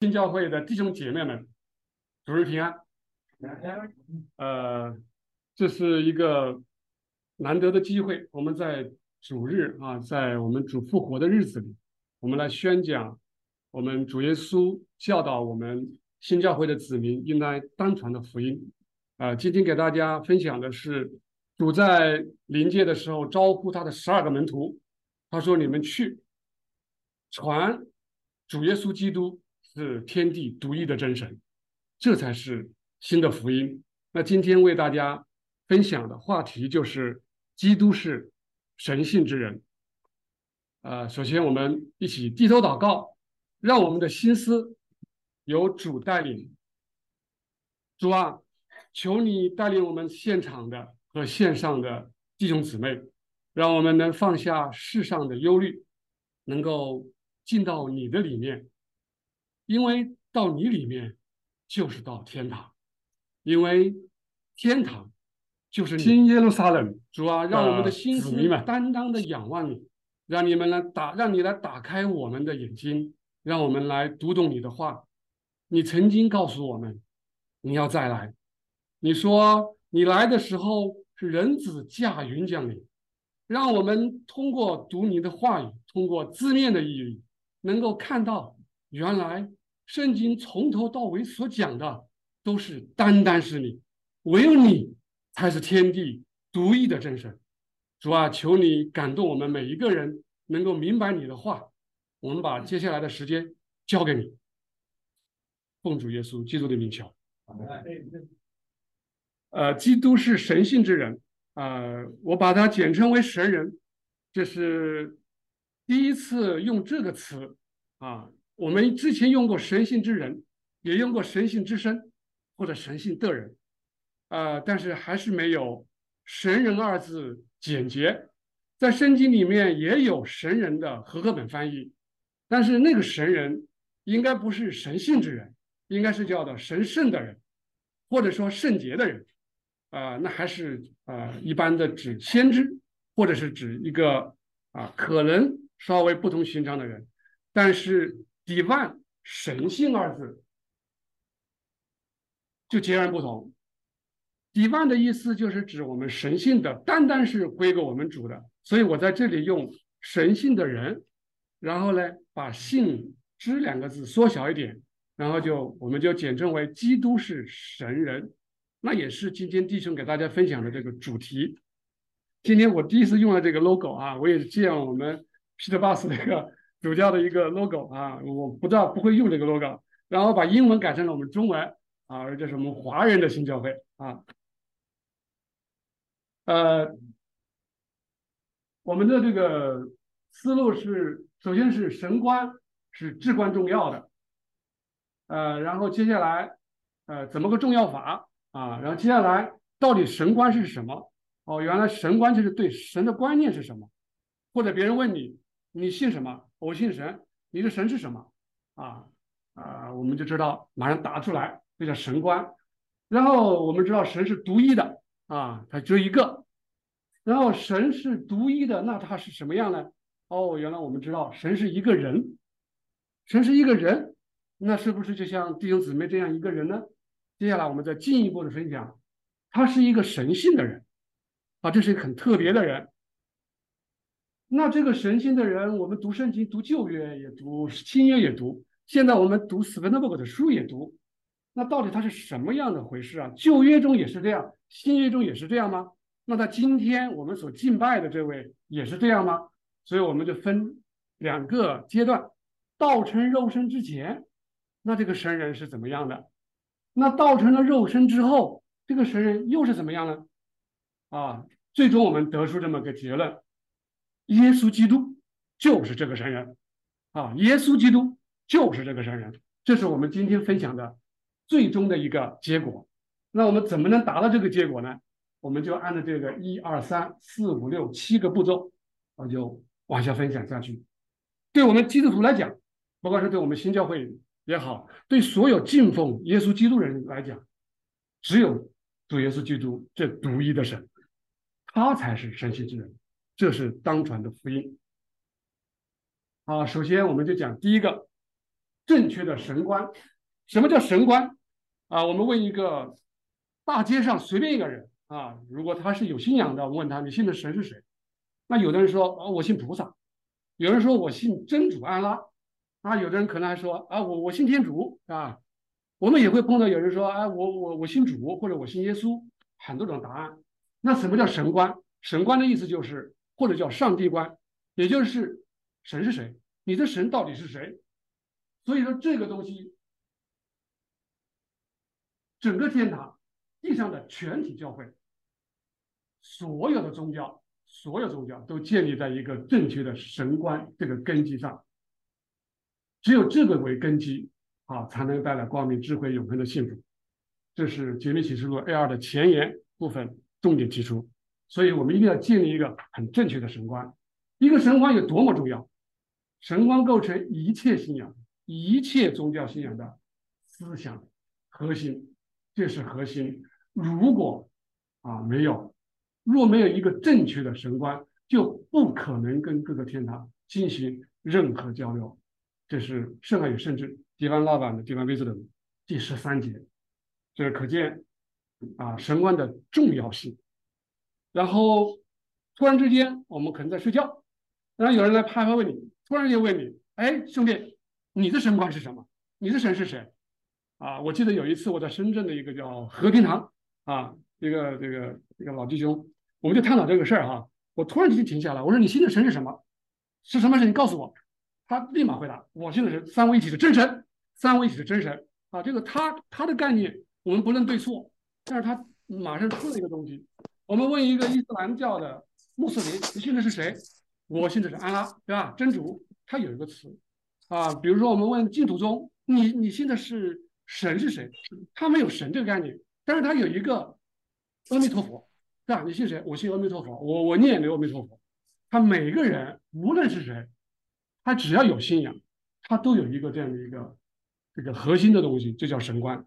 新教会的弟兄姐妹们，主日平安。呃，这是一个难得的机会，我们在主日啊，在我们主复活的日子里，我们来宣讲我们主耶稣教导我们新教会的子民应该单传的福音。啊，今天给大家分享的是主在临界的时候招呼他的十二个门徒，他说：“你们去传主耶稣基督。”是天地独一的真神，这才是新的福音。那今天为大家分享的话题就是基督是神性之人。呃，首先我们一起低头祷告，让我们的心思由主带领。主啊，求你带领我们现场的和线上的弟兄姊妹，让我们能放下世上的忧虑，能够进到你的里面。因为到你里面就是到天堂，因为天堂就是新耶路撒冷。主啊，让我们的心思担当的仰望你，让你们来打，让你来打开我们的眼睛，让我们来读懂你的话。你曾经告诉我们，你要再来。你说你来的时候是人子驾云降临，让我们通过读你的话语，通过字面的意义，能够看到原来。圣经从头到尾所讲的都是单单是你，唯有你才是天地独一的真神。主啊，求你感动我们每一个人，能够明白你的话。我们把接下来的时间交给你，奉主耶稣基督的名求。呃，基督是神性之人，呃，我把它简称为神人，这是第一次用这个词啊。我们之前用过神性之人，也用过神性之身，或者神性的人，啊，但是还是没有神人二字简洁。在圣经里面也有神人的和合本翻译，但是那个神人应该不是神性之人，应该是叫做神圣的人，或者说圣洁的人，啊，那还是啊一般的指先知，或者是指一个啊可能稍微不同寻常的人，但是。Divine 神性二字就截然不同。divine 的意思就是指我们神性的，单单是归给我们主的。所以我在这里用神性的人，然后呢，把性之两个字缩小一点，然后就我们就简称为基督是神人。那也是今天弟兄给大家分享的这个主题。今天我第一次用了这个 logo 啊，我也是借用我们 Peter Bus 那个。主教的一个 logo 啊，我不知道不会用这个 logo，然后把英文改成了我们中文啊，而这是我们华人的新教会啊。呃，我们的这个思路是，首先是神观是至关重要的，呃，然后接下来呃怎么个重要法啊？然后接下来到底神观是什么？哦，原来神观就是对神的观念是什么？或者别人问你，你信什么？我信神，你的神是什么？啊啊，我们就知道，马上答出来，这叫神观。然后我们知道神是独一的啊，他只有一个。然后神是独一的，那他是什么样呢？哦，原来我们知道神是一个人，神是一个人，那是不是就像弟兄姊妹这样一个人呢？接下来我们再进一步的分享，他是一个神性的人啊，这是一个很特别的人。那这个神性的人，我们读圣经、读旧约也读，新约也读。现在我们读斯芬德伯格的书也读。那到底他是什么样的回事啊？旧约中也是这样，新约中也是这样吗？那他今天我们所敬拜的这位也是这样吗？所以我们就分两个阶段：道成肉身之前，那这个神人是怎么样的？那道成了肉身之后，这个神人又是怎么样呢？啊，最终我们得出这么个结论。耶稣基督就是这个神人，啊，耶稣基督就是这个神人，这是我们今天分享的最终的一个结果。那我们怎么能达到这个结果呢？我们就按照这个一二三四五六七个步骤，我就往下分享下去。对我们基督徒来讲，不管是对我们新教会也好，对所有敬奉耶稣基督人来讲，只有主耶稣基督这独一的神，他才是神性之人。这是当传的福音。好，首先我们就讲第一个，正确的神观。什么叫神观？啊，我们问一个大街上随便一个人啊，如果他是有信仰的，我问他你信的神是谁？那有的人说啊，我信菩萨；有人说我信真主安拉；啊，有的人可能还说啊，我我信天主啊。我们也会碰到有人说，哎，我我我信主，或者我信耶稣，很多种答案。那什么叫神观？神观的意思就是，或者叫上帝观，也就是神是谁？你的神到底是谁？所以说这个东西，整个天堂地上的全体教会，所有的宗教，所有宗教都建立在一个正确的神观这个根基上，只有这个为根基。啊，才能带来光明、智慧、永恒的幸福。这是《绝密启示录》A 二的前言部分重点提出。所以我们一定要建立一个很正确的神观。一个神观有多么重要？神观构成一切信仰、一切宗教信仰的思想核心，这是核心。如果啊没有，若没有一个正确的神观，就不可能跟各个天堂进行任何交流。这是圣爱与圣智。地方老板的地方位置的第十三节，这可见啊神观的重要性。然后突然之间，我们可能在睡觉，然后有人来拍拍问你，突然间问你：“哎，兄弟，你的神观是什么？你的神是谁？”啊，我记得有一次我在深圳的一个叫和平堂啊，一个这个一个老弟兄，我们就探讨这个事儿哈。我突然之间停下来，我说：“你信的神是什么？是什么神？你告诉我。”他立马回答：“我信的是三位一体的真神。”三位一体的真神啊，这个他他的概念我们不论对错，但是他马上出了一个东西。我们问一个伊斯兰教的穆斯林，你信的是谁？我信的是安拉，对吧？真主，他有一个词啊。比如说我们问净土宗，你你信的是神是谁？他没有神这个概念，但是他有一个阿弥陀佛，是吧？你信谁？我信阿弥陀佛，我我念的阿弥陀佛。他每个人无论是谁，他只要有信仰，他都有一个这样的一个。这个核心的东西就叫神观，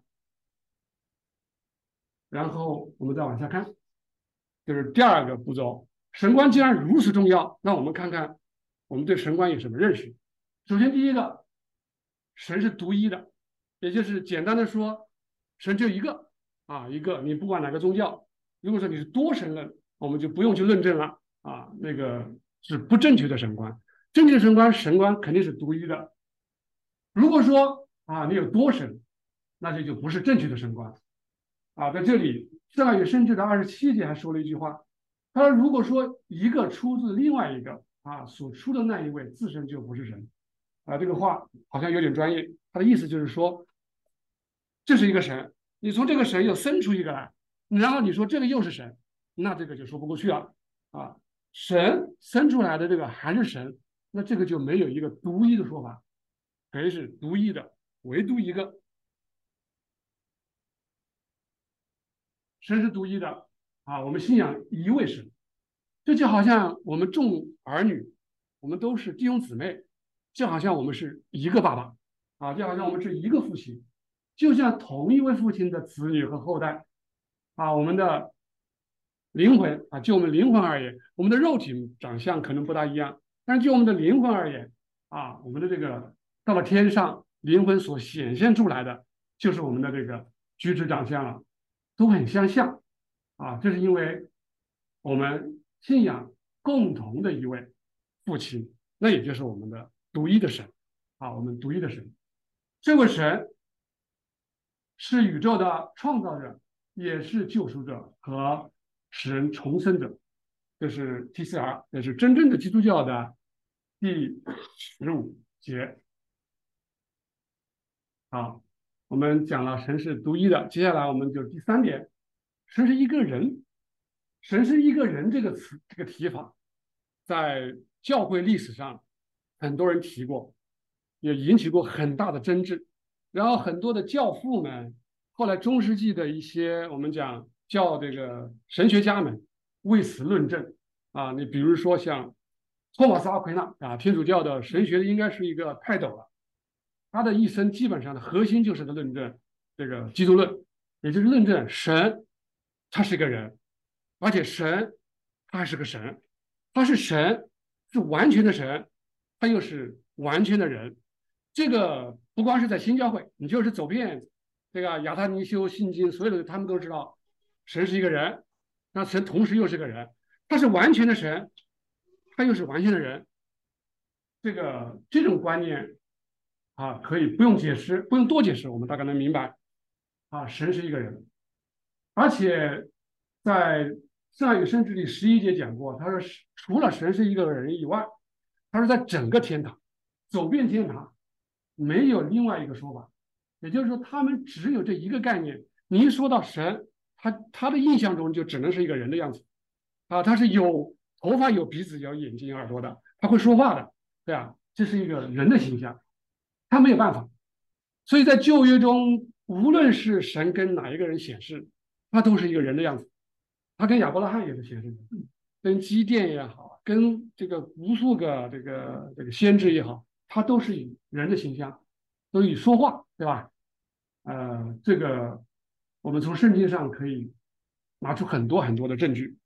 然后我们再往下看，就是第二个步骤。神观既然如此重要，那我们看看我们对神观有什么认识。首先，第一个，神是独一的，也就是简单的说，神就一个啊，一个。你不管哪个宗教，如果说你是多神论，我们就不用去论证了啊，那个是不正确的神观。正确的神观，神观肯定是独一的。如果说，啊，你有多神，那这就不是正确的神观。啊，在这里，圣爱与圣智的二十七节还说了一句话，他说：“如果说一个出自另外一个，啊，所出的那一位自身就不是神。”啊，这个话好像有点专业。他的意思就是说，这是一个神，你从这个神又生出一个来，然后你说这个又是神，那这个就说不过去了。啊，神生出来的这个还是神，那这个就没有一个独一的说法，谁是独一的？唯独一个神是独一的啊！我们信仰一位神，这就好像我们众儿女，我们都是弟兄姊妹，就好像我们是一个爸爸啊，就好像我们是一个父亲，就像同一位父亲的子女和后代啊。我们的灵魂啊，就我们灵魂而言，我们的肉体长相可能不大一样，但是就我们的灵魂而言啊，我们的这个到了天上。灵魂所显现出来的就是我们的这个举止长相了，都很相像啊！这是因为我们信仰共同的一位父亲，那也就是我们的独一的神啊！我们独一的神，这位神是宇宙的创造者，也是救赎者和使人重生者。这是 TCR，也是真正的基督教的第十五节。好，我们讲了神是独一的，接下来我们就第三点，神是一个人，神是一个人这个词这个提法，在教会历史上很多人提过，也引起过很大的争执，然后很多的教父们，后来中世纪的一些我们讲叫这个神学家们为此论证啊，你比如说像托马斯阿奎那啊，天主教的神学应该是一个泰斗了。他的一生基本上的核心就是在论证这个基督论，也就是论证神，他是一个人，而且神他还是个神，他是神，是完全的神，他又是完全的人，这个不光是在新教会，你就是走遍这个亚他尼修、信经，所有的他们都知道，神是一个人，那神同时又是个人，他是完全的神，他又是完全的人。这个这种观念啊，可以不用解释，不用多解释，我们大概能明白。啊，神是一个人，而且在上一个圣旨里十一节讲过，他说除了神是一个人以外，他说在整个天堂走遍天堂。没有另外一个说法，也就是说，他们只有这一个概念。你一说到神，他他的印象中就只能是一个人的样子，啊，他是有头发、有鼻子、有眼睛、有耳朵的，他会说话的，对吧？这是一个人的形象，他没有办法。所以在旧约中，无论是神跟哪一个人显示，他都是一个人的样子。他跟亚伯拉罕也是显示的，跟基甸也好，跟这个无数个这个这个先知也好。他都是以人的形象，都以说话，对吧？呃，这个我们从圣经上可以拿出很多很多的证据。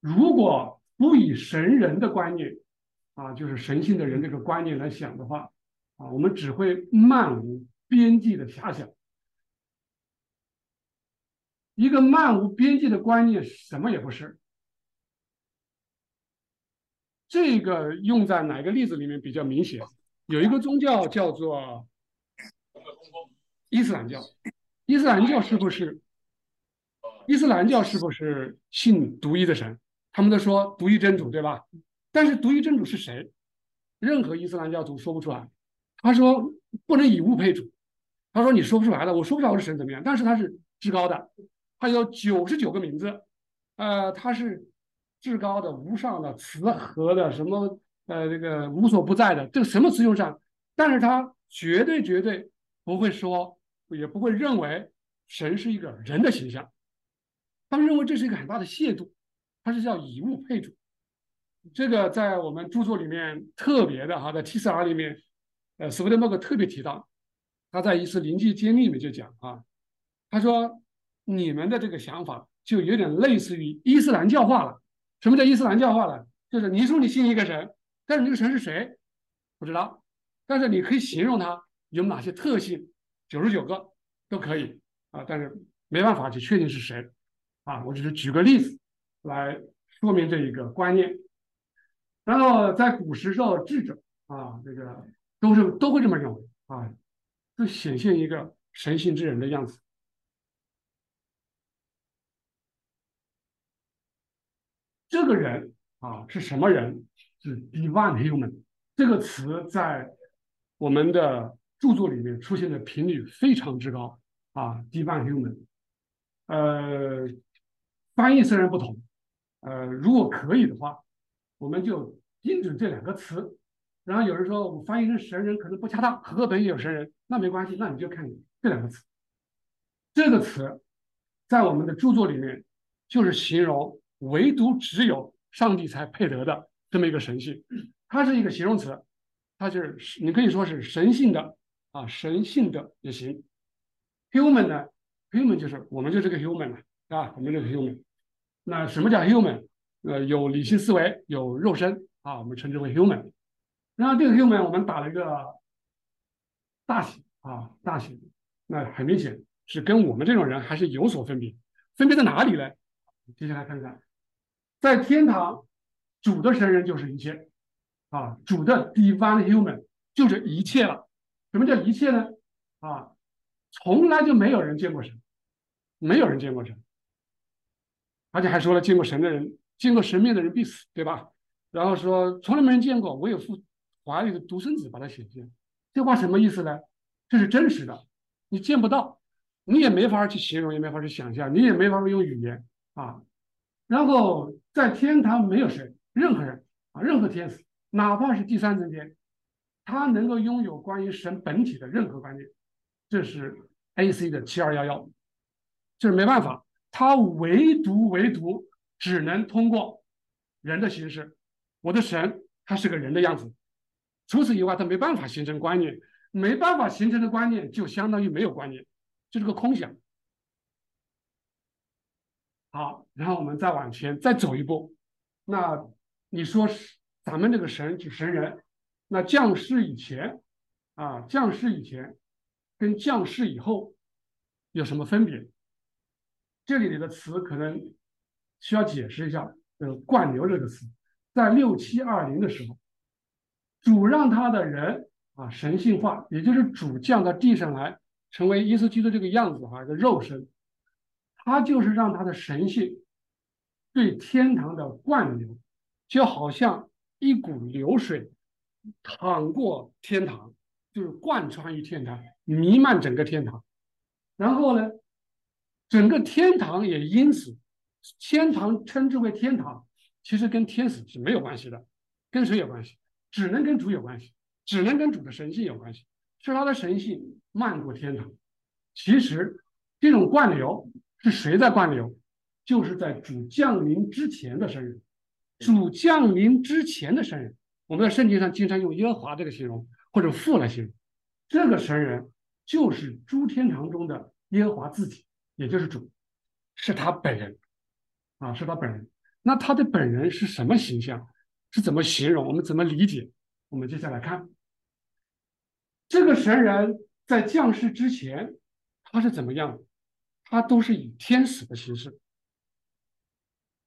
如果不以神人的观念啊，就是神性的人这个观念来想的话，啊，我们只会漫无边际的遐想。一个漫无边际的观念什么也不是。这个用在哪个例子里面比较明显？有一个宗教叫做伊斯兰教，伊斯兰教是不是？伊斯兰教是不是信独一的神？他们都说独一真主，对吧？但是独一真主是谁？任何伊斯兰教徒说不出来。他说不能以物配主，他说你说不出来的，我说不出来我是神怎么样？但是他是至高的，他有九十九个名字，呃，他是。至高的、无上的、慈和的，什么呃，这个无所不在的，这个什么词用上？但是他绝对绝对不会说，也不会认为神是一个人的形象。他们认为这是一个很大的亵渎，他是叫以物配主。这个在我们著作里面特别的哈，在 TCR 里面，呃，斯威登伯格特别提到，他在一次灵际揭秘里面就讲啊，他说你们的这个想法就有点类似于伊斯兰教化了。什么叫伊斯兰教化了？就是你说你信一个神，但是这个神是谁，不知道。但是你可以形容他有哪些特性，九十九个都可以啊。但是没办法去确定是谁啊。我只是举个例子来说明这一个观念。然后在古时候，智者啊，这个都是都会这么认为啊，就显现一个神性之人的样子。这个人啊是什么人？是 divine human 这个词在我们的著作里面出现的频率非常之高啊，divine human。呃，翻译虽然不同，呃，如果可以的话，我们就精准这两个词。然后有人说我翻译成神人可能不恰当，和合本也有神人，那没关系，那你就看这两个词。这个词在我们的著作里面就是形容。唯独只有上帝才配得的这么一个神性，它是一个形容词，它就是你可以说是神性的啊，神性的也行。human 呢，human 就是我们就是个 human 嘛，啊，我们就是 human。那什么叫 human？呃，有理性思维，有肉身啊，我们称之为 human。然后这个 human 我们打了一个大写啊，大写，那很明显是跟我们这种人还是有所分别。分别在哪里呢？接下来看看。在天堂，主的神人就是一切，啊，主的 divine human 就是一切了。什么叫一切呢？啊，从来就没有人见过神，没有人见过神，而且还说了见过神的人，见过神面的人必死，对吧？然后说从来没人见过，我有父怀里的独生子把它显现，这话什么意思呢？这是真实的，你见不到，你也没法去形容，也没法去想象，你也没法用语言啊。然后在天堂没有谁，任何人啊，任何天使，哪怕是第三层天，他能够拥有关于神本体的任何观念，这是 A.C. 的七二幺幺，就是没办法，他唯独唯独只能通过人的形式，我的神他是个人的样子，除此以外他没办法形成观念，没办法形成的观念就相当于没有观念，就是个空想。好，然后我们再往前再走一步，那你说是咱们这个神是神人，那降世以前啊，降世以前跟降世以后有什么分别？这里的词可能需要解释一下。呃，灌流这个词，在六七二零的时候，主让他的人啊神性化，也就是主降到地上来，成为耶稣基督这个样子哈，一个肉身，他就是让他的神性对天堂的灌流，就好像一股流水淌过天堂，就是贯穿于天堂，弥漫整个天堂，然后呢，整个天堂也因此。天堂称之为天堂，其实跟天使是没有关系的，跟谁有关系？只能跟主有关系，只能跟主的神性有关系，是他的神性漫过天堂。其实这种灌流是谁在灌流？就是在主降临之前的圣人。主降临之前的圣人，我们在圣经上经常用耶和华这个形容，或者父来形容。这个神人就是诸天堂中的耶和华自己，也就是主，是他本人。啊，是他本人。那他的本人是什么形象？是怎么形容？我们怎么理解？我们接下来看，这个神人在降世之前，他是怎么样？他都是以天使的形式。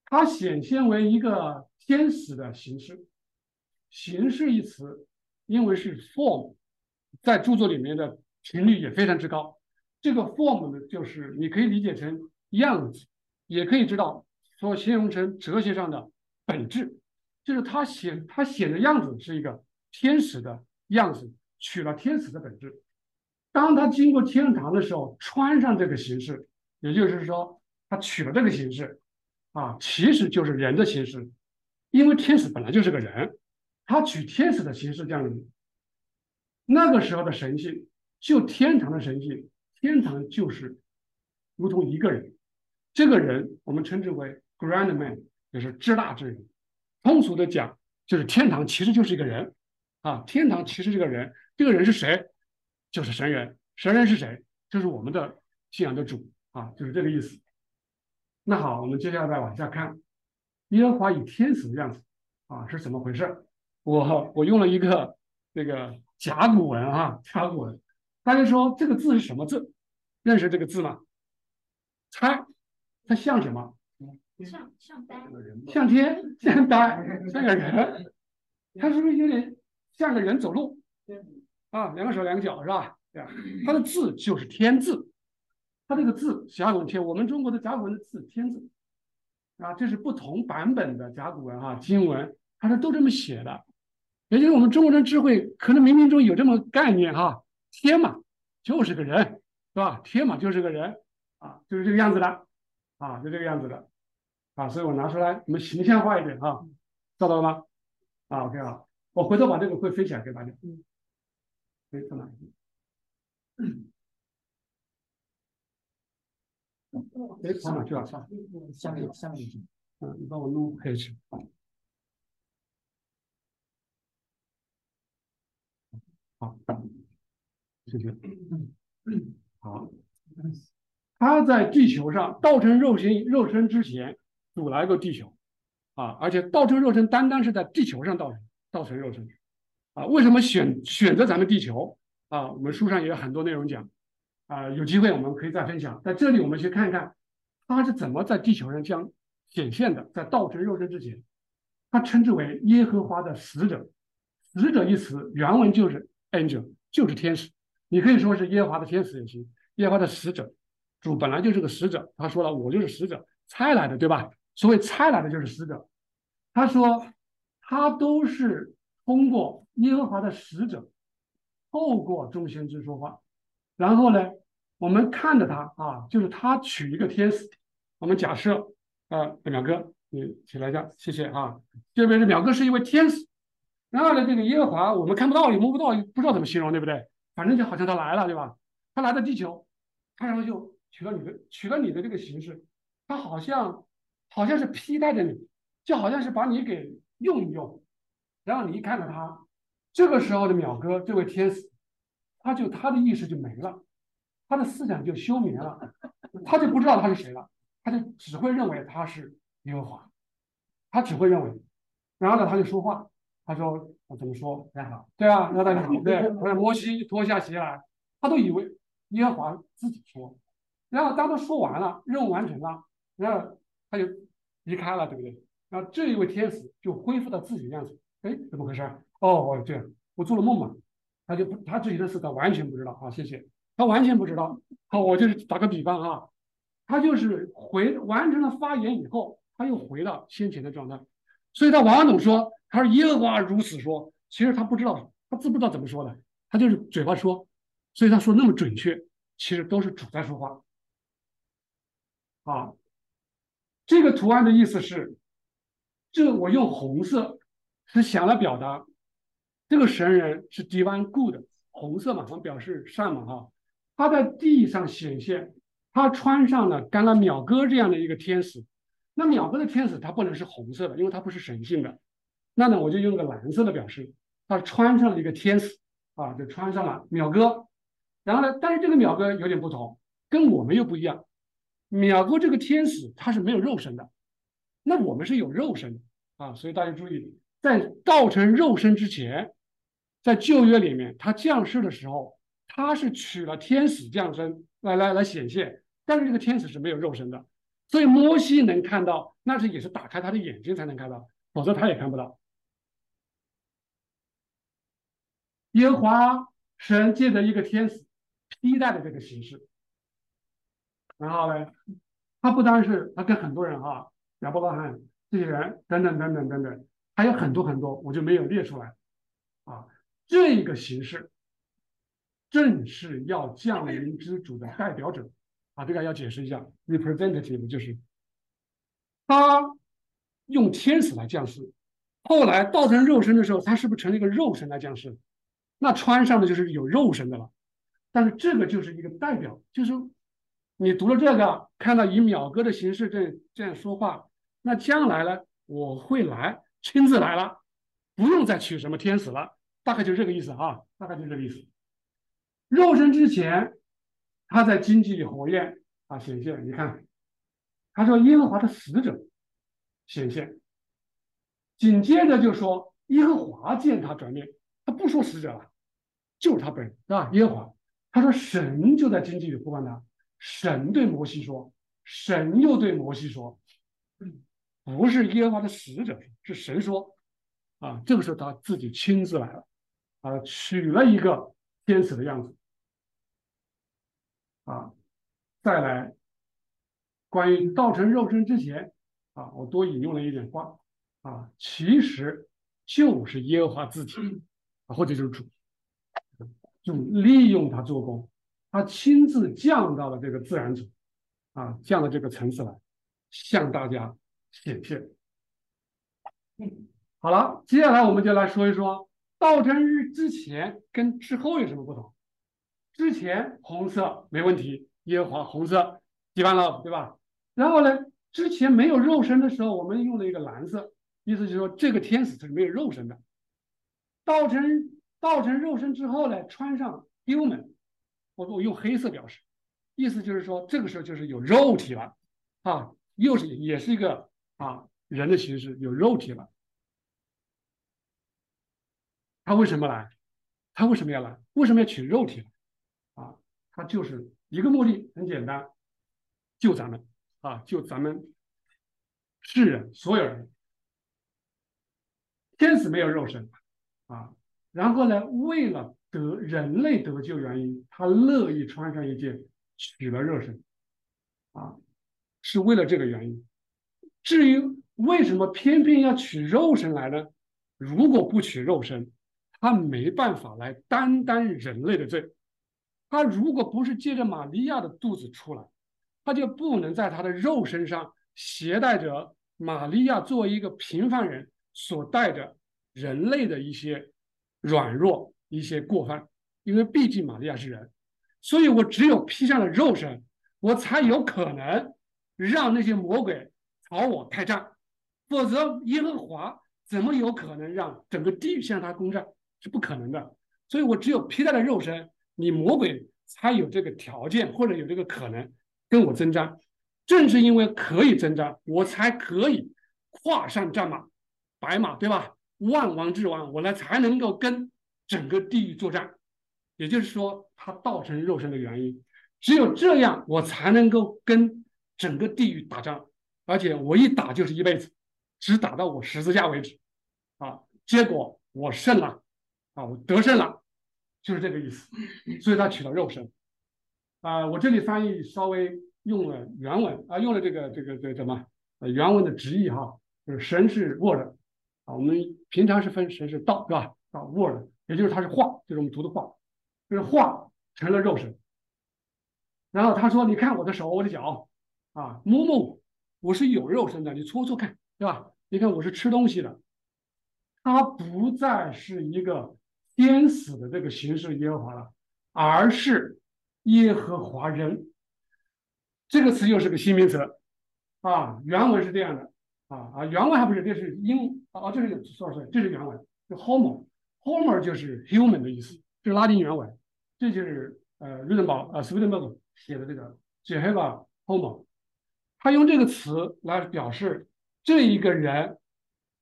他显现为一个天使的形式。形式一词，因为是 form，在著作里面的频率也非常之高。这个 form 呢，就是你可以理解成样子，也可以知道。所形容成哲学上的本质，就是他显他显的样子是一个天使的样子，取了天使的本质。当他经过天堂的时候，穿上这个形式，也就是说，他取了这个形式，啊，其实就是人的形式，因为天使本来就是个人，他取天使的形式降临。那个时候的神性，就天堂的神性，天堂就是如同一个人，这个人我们称之为。Grand man 就是至大之人，通俗的讲就是天堂其实就是一个人啊，天堂其实是个人，这个人是谁？就是神人，神人是谁？就是我们的信仰的主啊，就是这个意思。那好，我们接下来往下看，耶和华以天使的样子啊是怎么回事？我我用了一个那个甲骨文啊，甲骨文，大家说这个字是什么字？认识这个字吗？猜，它像什么？像像呆，像天像呆 像个人，他是不是有点像个人走路？啊，两个手两个脚是吧？对吧？他的字就是天字，他这个字甲骨文，我们中国的甲骨文的字天字啊，这是不同版本的甲骨文啊，经文它是都这么写的，也就是我们中国人智慧可能冥冥中有这么概念哈，天嘛就是个人是吧？天嘛就是个人啊，就是这个样子的啊，就这个样子的。啊，所以我拿出来，我们形象化一点啊，找到了吗？啊，OK 啊，我回头把这个会分享给大家。嗯，哎，在哪？哎，跑哪去了？下面下面嗯，你帮我弄黑去。好，谢谢。好，他在地球上道成肉身肉身之前。主来过地球，啊，而且道成肉身，单单是在地球上道成道成肉身，啊，为什么选选择咱们地球？啊，我们书上也有很多内容讲，啊，有机会我们可以再分享。在这里，我们去看看他是怎么在地球上将显现的。在道成肉身之前，他称之为耶和华的使者。使者一词原文就是 angel，就是天使，你可以说是耶和华的天使也行。耶和华的使者，主本来就是个使者，他说了，我就是使者，差来的，对吧？所谓差来的就是使者，他说他都是通过耶和华的使者，透过众先知说话，然后呢，我们看着他啊，就是他娶一个天使，我们假设啊，淼哥你起来一下，谢谢啊，这边是淼哥是一位天使，然后呢，这个耶和华我们看不到也摸不到，不知道怎么形容，对不对？反正就好像他来了，对吧？他来到地球，他然后就取了你的取了你的这个形式，他好像。好像是披戴着你，就好像是把你给用一用，然后你一看到他，这个时候的淼哥这位天使，他就他的意识就没了，他的思想就休眠了，他就不知道他是谁了，他就只会认为他是耶和华，他只会认为，然后呢他就说话，他说我怎么说？大家好，对啊，那大家好，对，我说摩西脱下鞋来，他都以为耶和华自己说，然后当他说完了，任务完成了，然后他就离开了，对不对？那这一位天使就恢复到自己的样子，哎，怎么回事？哦，哦，这样，我做了梦嘛，他就不，他自己的事他完全不知道啊，谢谢，他完全不知道。好，我就是打个比方哈，他就是回完成了发言以后，他又回到先前的状态，所以他王总说，他说耶和华如此说，其实他不知道，他知不知道怎么说的，他就是嘴巴说，所以他说那么准确，其实都是主在说话。啊，这个图案的意思是，这我用红色是想来表达，这个神人是 divine good，红色嘛，它表示善嘛哈。他在地上显现，他穿上了刚刚淼哥这样的一个天使。那淼哥的天使他不能是红色的，因为他不是神性的。那呢，我就用个蓝色的表示，他穿上了一个天使啊，就穿上了淼哥。然后呢，但是这个淼哥有点不同，跟我们又不一样。淼哥这个天使他是没有肉身的，那我们是有肉身的啊，所以大家注意，在道成肉身之前，在旧约里面他降世的时候，他是取了天使降生来来来显现，但是这个天使是没有肉身的，所以摩西能看到，那是也是打开他的眼睛才能看到，否则他也看不到。耶和华神借着一个天使披戴的这个形式。然后呢，他不单是他跟很多人哈，亚伯拉罕这些人等等等等等等，还有很多很多，我就没有列出来啊。这个形式正是要降临之主的代表者啊，这个要解释一下，representative 就是他用天使来降世，后来道成肉身的时候，他是不是成了一个肉身来降世？那穿上的就是有肉身的了，但是这个就是一个代表，就是。你读了这个，看到以淼哥的形式这这样说话，那将来呢？我会来，亲自来了，不用再取什么天使了，大概就是这个意思啊，大概就这个意思。肉身之前，他在经济里火焰啊显现，你看，他说耶和华的使者显现，紧接着就说耶和华见他转面，他不说使者了，就是他本人是吧？耶和华，他说神就在经济里呼唤他。神对摩西说：“神又对摩西说，不是耶和华的使者，是神说。啊，这个时候他自己亲自来了，啊，取了一个天使的样子。啊，再来，关于道成肉身之前，啊，我多引用了一点话，啊，其实就是耶和华自己，啊，或者就是主，就利用他做工。”他亲自降到了这个自然组，啊，降到这个层次来，向大家显现。好了，接下来我们就来说一说道成日之前跟之后有什么不同。之前红色没问题，耶和华红色一般了，对吧？然后呢，之前没有肉身的时候，我们用了一个蓝色，意思就是说这个天使是没有肉身的。道成道成肉身之后呢，穿上丢门。我我用黑色表示，意思就是说，这个时候就是有肉体了，啊，又是也是一个啊人的形式，有肉体了。他为什么来？他为什么要来？为什么要取肉体？啊，他就是一个目的，很简单，救咱们啊，救咱们世人所有人。天使没有肉身啊，然后呢，为了。得人类得救原因，他乐意穿上一件取了肉身，啊，是为了这个原因。至于为什么偏偏要取肉身来呢？如果不取肉身，他没办法来担当人类的罪。他如果不是借着玛利亚的肚子出来，他就不能在他的肉身上携带着玛利亚作为一个平凡人所带着人类的一些软弱。一些过犯，因为毕竟玛利亚是人，所以我只有披上了肉身，我才有可能让那些魔鬼朝我开战，否则耶和华怎么有可能让整个地狱向他攻战？是不可能的。所以我只有披戴了肉身，你魔鬼才有这个条件或者有这个可能跟我征战。正是因为可以征战，我才可以跨上战马，白马，对吧？万王之王，我来才能够跟整个地狱作战。也就是说，他道成肉身的原因，只有这样，我才能够跟整个地狱打仗，而且我一打就是一辈子，只打到我十字架为止，啊，结果我胜了，啊，我得胜了，就是这个意思。所以他取了肉身，啊，我这里翻译稍微用了原文啊，用了这个这个这个什么呃原文的直译哈，就是神是 word，啊，我们平常是分神是道是吧？啊，word，也就是它是画，就是我们读的画。这个化成了肉身，然后他说：“你看我的手，我的脚，啊，摸摸，我我是有肉身的，你搓搓看，对吧？你看我是吃东西的。他不再是一个天死的这个形式耶和华了，而是耶和华人。这个词又是个新名词，啊，原文是这样的，啊啊，原文还不是，这是英，啊，这是 sorry，这是原文，就 homo，homo 就是 human 的意思。”这是拉丁原文，这就是呃瑞登堡呃斯威登堡写的这个 Jehovah Homo，他用这个词来表示这一个人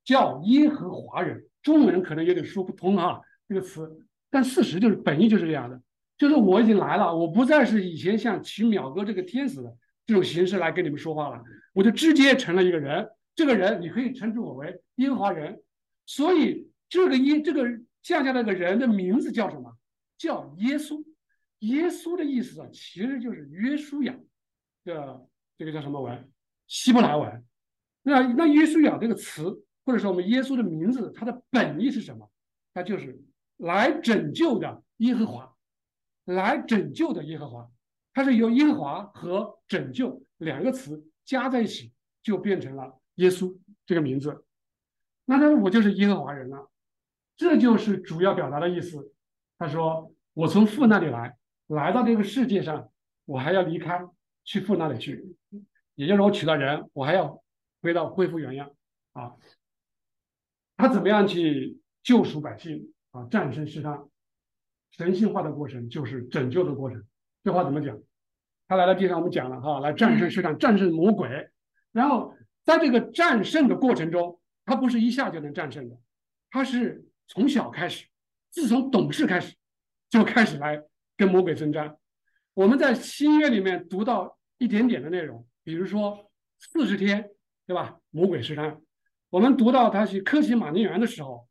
叫耶和华人，中文可能有点说不通啊这个词，但事实就是本意就是这样的，就是我已经来了，我不再是以前像骑淼哥这个天使的这种形式来跟你们说话了，我就直接成了一个人，这个人你可以称之我为耶和华人，所以这个耶这个。降下那个人的名字叫什么？叫耶稣。耶稣的意思啊，其实就是约书亚的这个叫什么文？希伯来文。那那约书亚这个词，或者说我们耶稣的名字，它的本意是什么？它就是来拯救的耶和华，来拯救的耶和华。它是由耶和华和拯救两个词加在一起，就变成了耶稣这个名字。那他我就是耶和华人了。这就是主要表达的意思。他说：“我从父那里来，来到这个世界上，我还要离开，去父那里去。也就是我娶了人，我还要回到恢复原样啊。他怎么样去救赎百姓啊？战胜世上神性化的过程就是拯救的过程。这话怎么讲？他来到地上，我们讲了哈，来战胜世上，战胜魔鬼。然后在这个战胜的过程中，他不是一下就能战胜的，他是。”从小开始，自从懂事开始，就开始来跟魔鬼征战。我们在新约里面读到一点点的内容，比如说四十天，对吧？魔鬼试探。我们读到他去科西玛尼园的时候，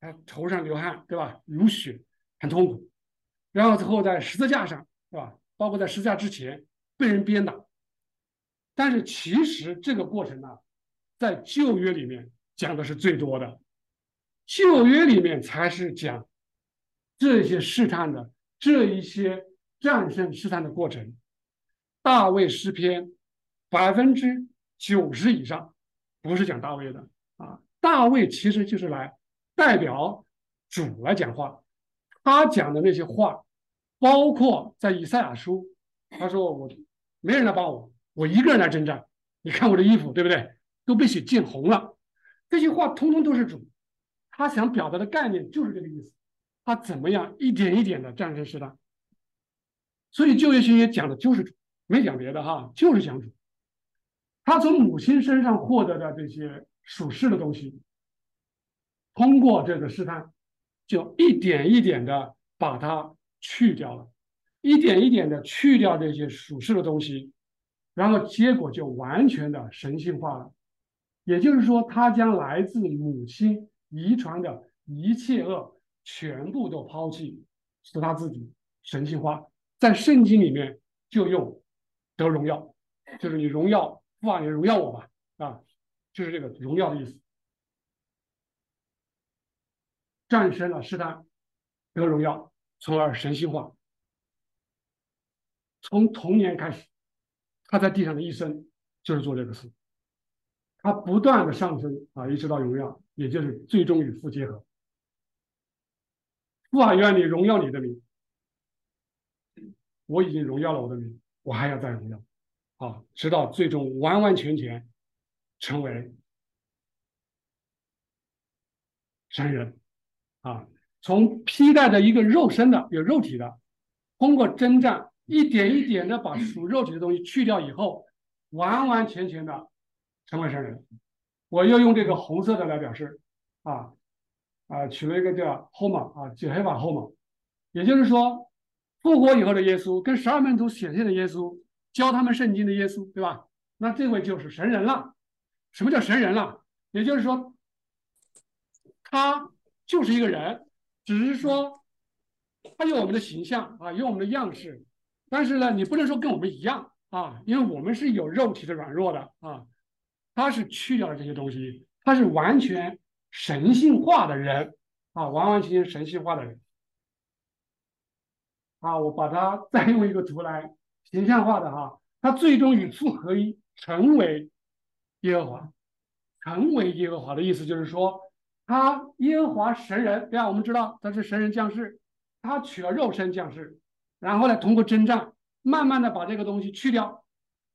他头上流汗，对吧？如血，很痛苦。然后之后在十字架上，对吧？包括在十字架之前被人鞭打。但是其实这个过程呢，在旧约里面讲的是最多的。旧约里面才是讲这些试探的这一些战胜试探的过程。大卫诗篇百分之九十以上不是讲大卫的啊，大卫其实就是来代表主来讲话。他讲的那些话，包括在以赛亚书，他说我没人来帮我，我一个人来征战。你看我的衣服，对不对？都被血浸红了。这些话通通都是主。他想表达的概念就是这个意思，他怎么样一点一点的战胜试探，所以就业新也讲的就是主，没讲别的哈，就是讲主。他从母亲身上获得的这些属世的东西，通过这个试探，就一点一点的把它去掉了，一点一点的去掉这些属世的东西，然后结果就完全的神性化了。也就是说，他将来自母亲。遗传的一切恶全部都抛弃，使他自己神性化。在圣经里面就用得荣耀，就是你荣耀父啊，你荣耀我吧，啊，就是这个荣耀的意思。战胜了试探，得荣耀，从而神性化。从童年开始，他在地上的一生就是做这个事。他不断的上升啊，一直到荣耀，也就是最终与父结合。父啊，愿你荣耀你的名。我已经荣耀了我的名，我还要再荣耀，啊，直到最终完完全全成为神人，啊，从披戴的一个肉身的有肉体的，通过征战，一点一点的把属肉体的东西去掉以后，完完全全的。成为神人，我又用这个红色的来表示，啊，啊取了一个叫 Homo 啊，解黑法 Homo，也就是说，复活以后的耶稣跟十二门徒显现的耶稣，教他们圣经的耶稣，对吧？那这位就是神人了。什么叫神人了？也就是说，他就是一个人，只是说他有我们的形象啊，有我们的样式，但是呢，你不能说跟我们一样啊，因为我们是有肉体的软弱的啊。他是去掉了这些东西，他是完全神性化的人啊，完完全全神性化的人啊。我把它 再用一个图来形象化的哈，他最终与父合一，成为耶和华。成为耶和华的意思就是说，他耶和华神人对吧？我们知道他是神人降世，他取了肉身降世，然后呢，通过征战，慢慢的把这个东西去掉，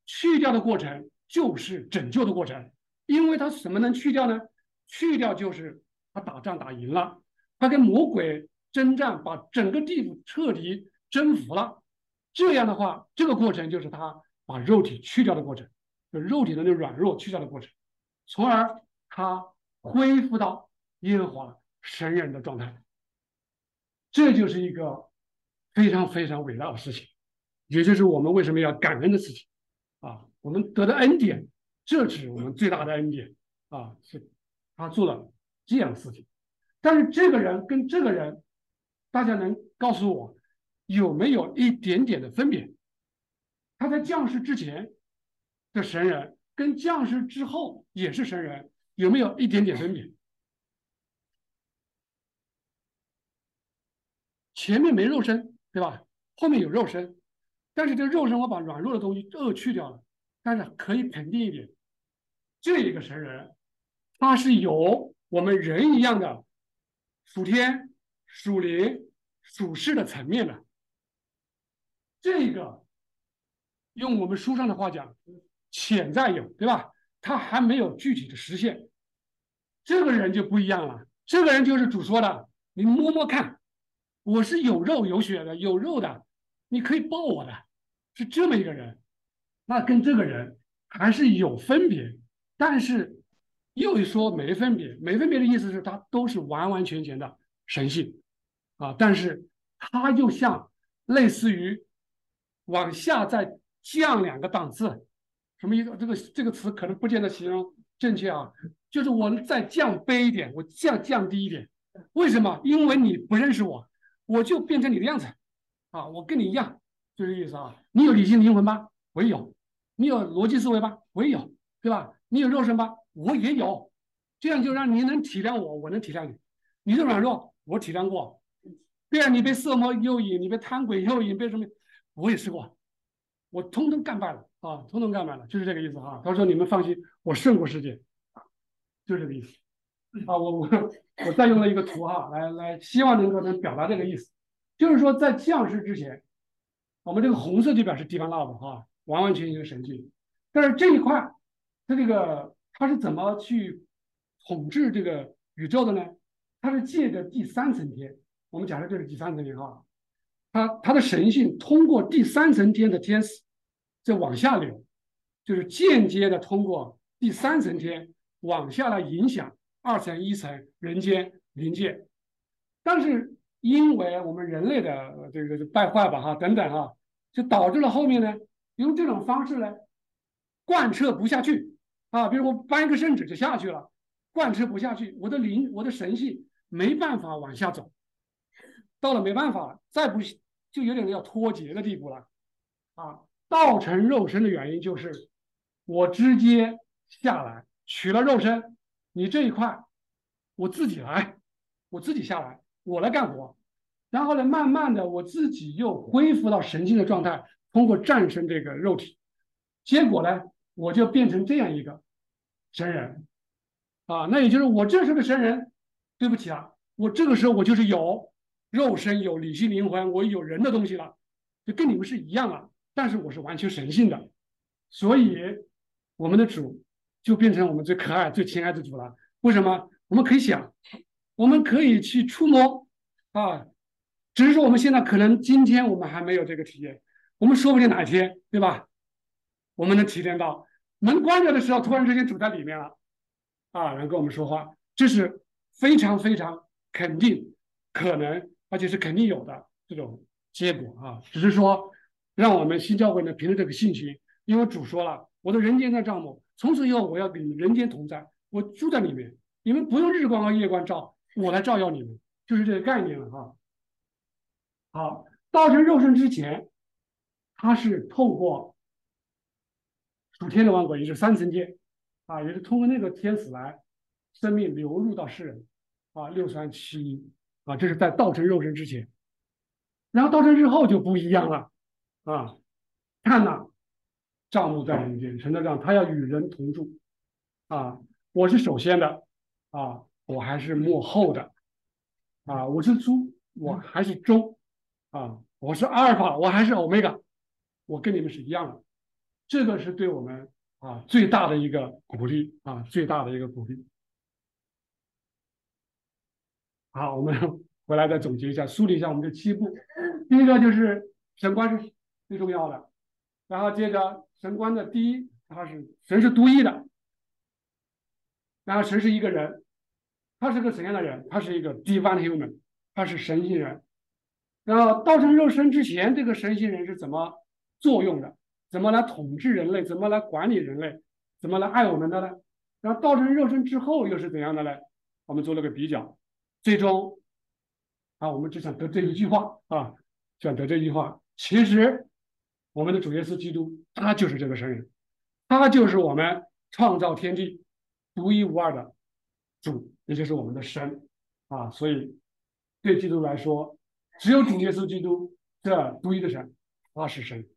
去掉的过程。就是拯救的过程，因为他什么能去掉呢？去掉就是他打仗打赢了，他跟魔鬼征战，把整个地府彻底征服了。这样的话，这个过程就是他把肉体去掉的过程，就肉体的那软弱去掉的过程，从而他恢复到耶和华神人的状态。这就是一个非常非常伟大的事情，也就是我们为什么要感恩的事情啊。我们得的恩典，这是我们最大的恩典啊！是他做了这样的事情，但是这个人跟这个人，大家能告诉我有没有一点点的分别？他在降世之前的神人，跟降世之后也是神人，有没有一点点分别？前面没肉身，对吧？后面有肉身，但是这肉身我把软弱的东西都去掉了。但是可以肯定一点，这一个神人，他是有我们人一样的属天、属灵、属世的层面的。这个用我们书上的话讲，潜在有，对吧？他还没有具体的实现。这个人就不一样了，这个人就是主说的，你摸摸看，我是有肉有血的，有肉的，你可以抱我的，是这么一个人。那跟这个人还是有分别，但是又说没分别，没分别的意思是他都是完完全全的神性啊，但是他就像类似于往下再降两个档次，什么意思？这个这个词可能不见得形容正确啊，就是我再降卑一点，我降降低一点，为什么？因为你不认识我，我就变成你的样子啊，我跟你一样，就这意思啊。你有理性灵魂吗？我有。你有逻辑思维吧？我也有，对吧？你有肉身吧？我也有，这样就让你能体谅我，我能体谅你。你的软弱，我体谅过。对啊，你被色魔诱引，你被贪鬼诱引，被什么？我也试过，我通通干败了啊，通通干败了，就是这个意思啊。他说：“你们放心，我胜过世界。”就这个意思啊。我我我再用了一个图哈，来来，希望能够能表达这个意思，就是说在降世之前，我们这个红色就表示 divine love 哈。完完全全的神迹，但是这一块，它这个它是怎么去统治这个宇宙的呢？它是借着第三层天，我们假设这是第三层天哈，它它的神性通过第三层天的天使在往下流，就是间接的通过第三层天往下来影响二层一层人间灵界，但是因为我们人类的这个败坏吧哈等等哈，就导致了后面呢。用这种方式呢，贯彻不下去啊！比如我搬一个圣旨就下去了，贯彻不下去，我的灵、我的神性没办法往下走，到了没办法了，再不就有点要脱节的地步了啊！道成肉身的原因就是我直接下来取了肉身，你这一块我自己来，我自己下来，我来干活，然后呢，慢慢的我自己又恢复到神性的状态。通过战胜这个肉体，结果呢，我就变成这样一个神人啊。那也就是我这是个神人，对不起啊，我这个时候我就是有肉身、有理性灵魂，我有人的东西了，就跟你们是一样啊。但是我是完全神性的，所以我们的主就变成我们最可爱、最亲爱的主了。为什么？我们可以想，我们可以去触摸啊，只是说我们现在可能今天我们还没有这个体验。我们说不定哪一天，对吧？我们能体验到门关着的时候，突然之间主在里面了，啊，然后跟我们说话，这是非常非常肯定可能，而且是肯定有的这种结果啊。只是说，让我们新教会呢凭着这个信心，因为主说了，我的人间的帐幕，从此以后我要跟你们人间同在，我住在里面，你们不用日光和夜光照，我来照耀你们，就是这个概念了哈。好，道成肉身之前，他是透过属天的万国，也就是三层天啊，也是通过那个天使来生命流入到世人啊，六三七一啊，这是在道成肉身之前，然后道成之后就不一样了啊，看呐，账目在人间，成了这样，他要与人同住啊，我是首先的啊，我还是幕后的啊，我是猪，我还是猪。啊，我是阿尔法，我还是欧米伽，我跟你们是一样的，这个是对我们啊最大的一个鼓励啊，最大的一个鼓励。好，我们 回来再总结一下，梳理一下我们这七步。第一个就是神观是最重要的，然后接着神观的第一，他是神是独一的，然后神是一个人，他是个怎样的人？他是一个 divine human，他是神性人。然后道成肉身之前，这个神性人是怎么作用的？怎么来统治人类？怎么来管理人类？怎么来爱我们的呢？然后道成肉身之后又是怎样的呢？我们做了个比较，最终啊，我们只想得这一句话啊，想得这一句话。其实我们的主耶稣基督他就是这个神人，他就是我们创造天地独一无二的主，也就是我们的神啊。所以对基督来说。只有主耶稣基督这独一的神，他是神，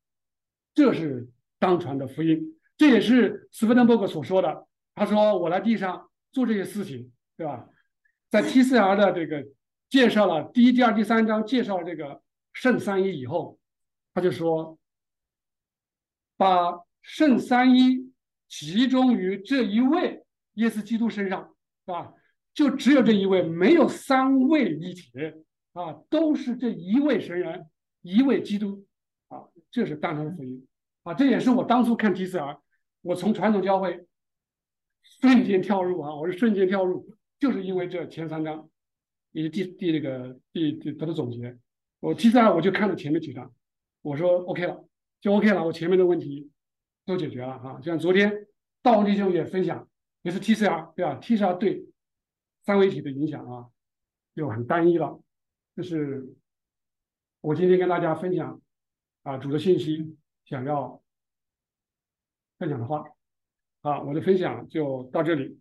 这是当传的福音。这也是斯芬登伯格所说的。他说：“我来地上做这些事情，对吧？”在 TCR 的这个介绍了第一、第二、第三章介绍这个圣三一以后，他就说：“把圣三一集中于这一位耶稣基督身上，是吧？就只有这一位，没有三位一体。”啊，都是这一位神人，一位基督，啊，这是当的福音，啊，这也是我当初看 TCR，我从传统教会瞬间跳入啊，我是瞬间跳入，就是因为这前三章，以及第第那个第第他的总结，我 TCR 我就看了前面几章，我说 OK 了，就 OK 了，我前面的问题都解决了啊，就像昨天道文弟兄也分享，也是 TCR 对吧？TCR 对三位一体的影响啊，就很单一了。就是我今天跟大家分享啊主的信息，想要分享的话，啊，我的分享就到这里。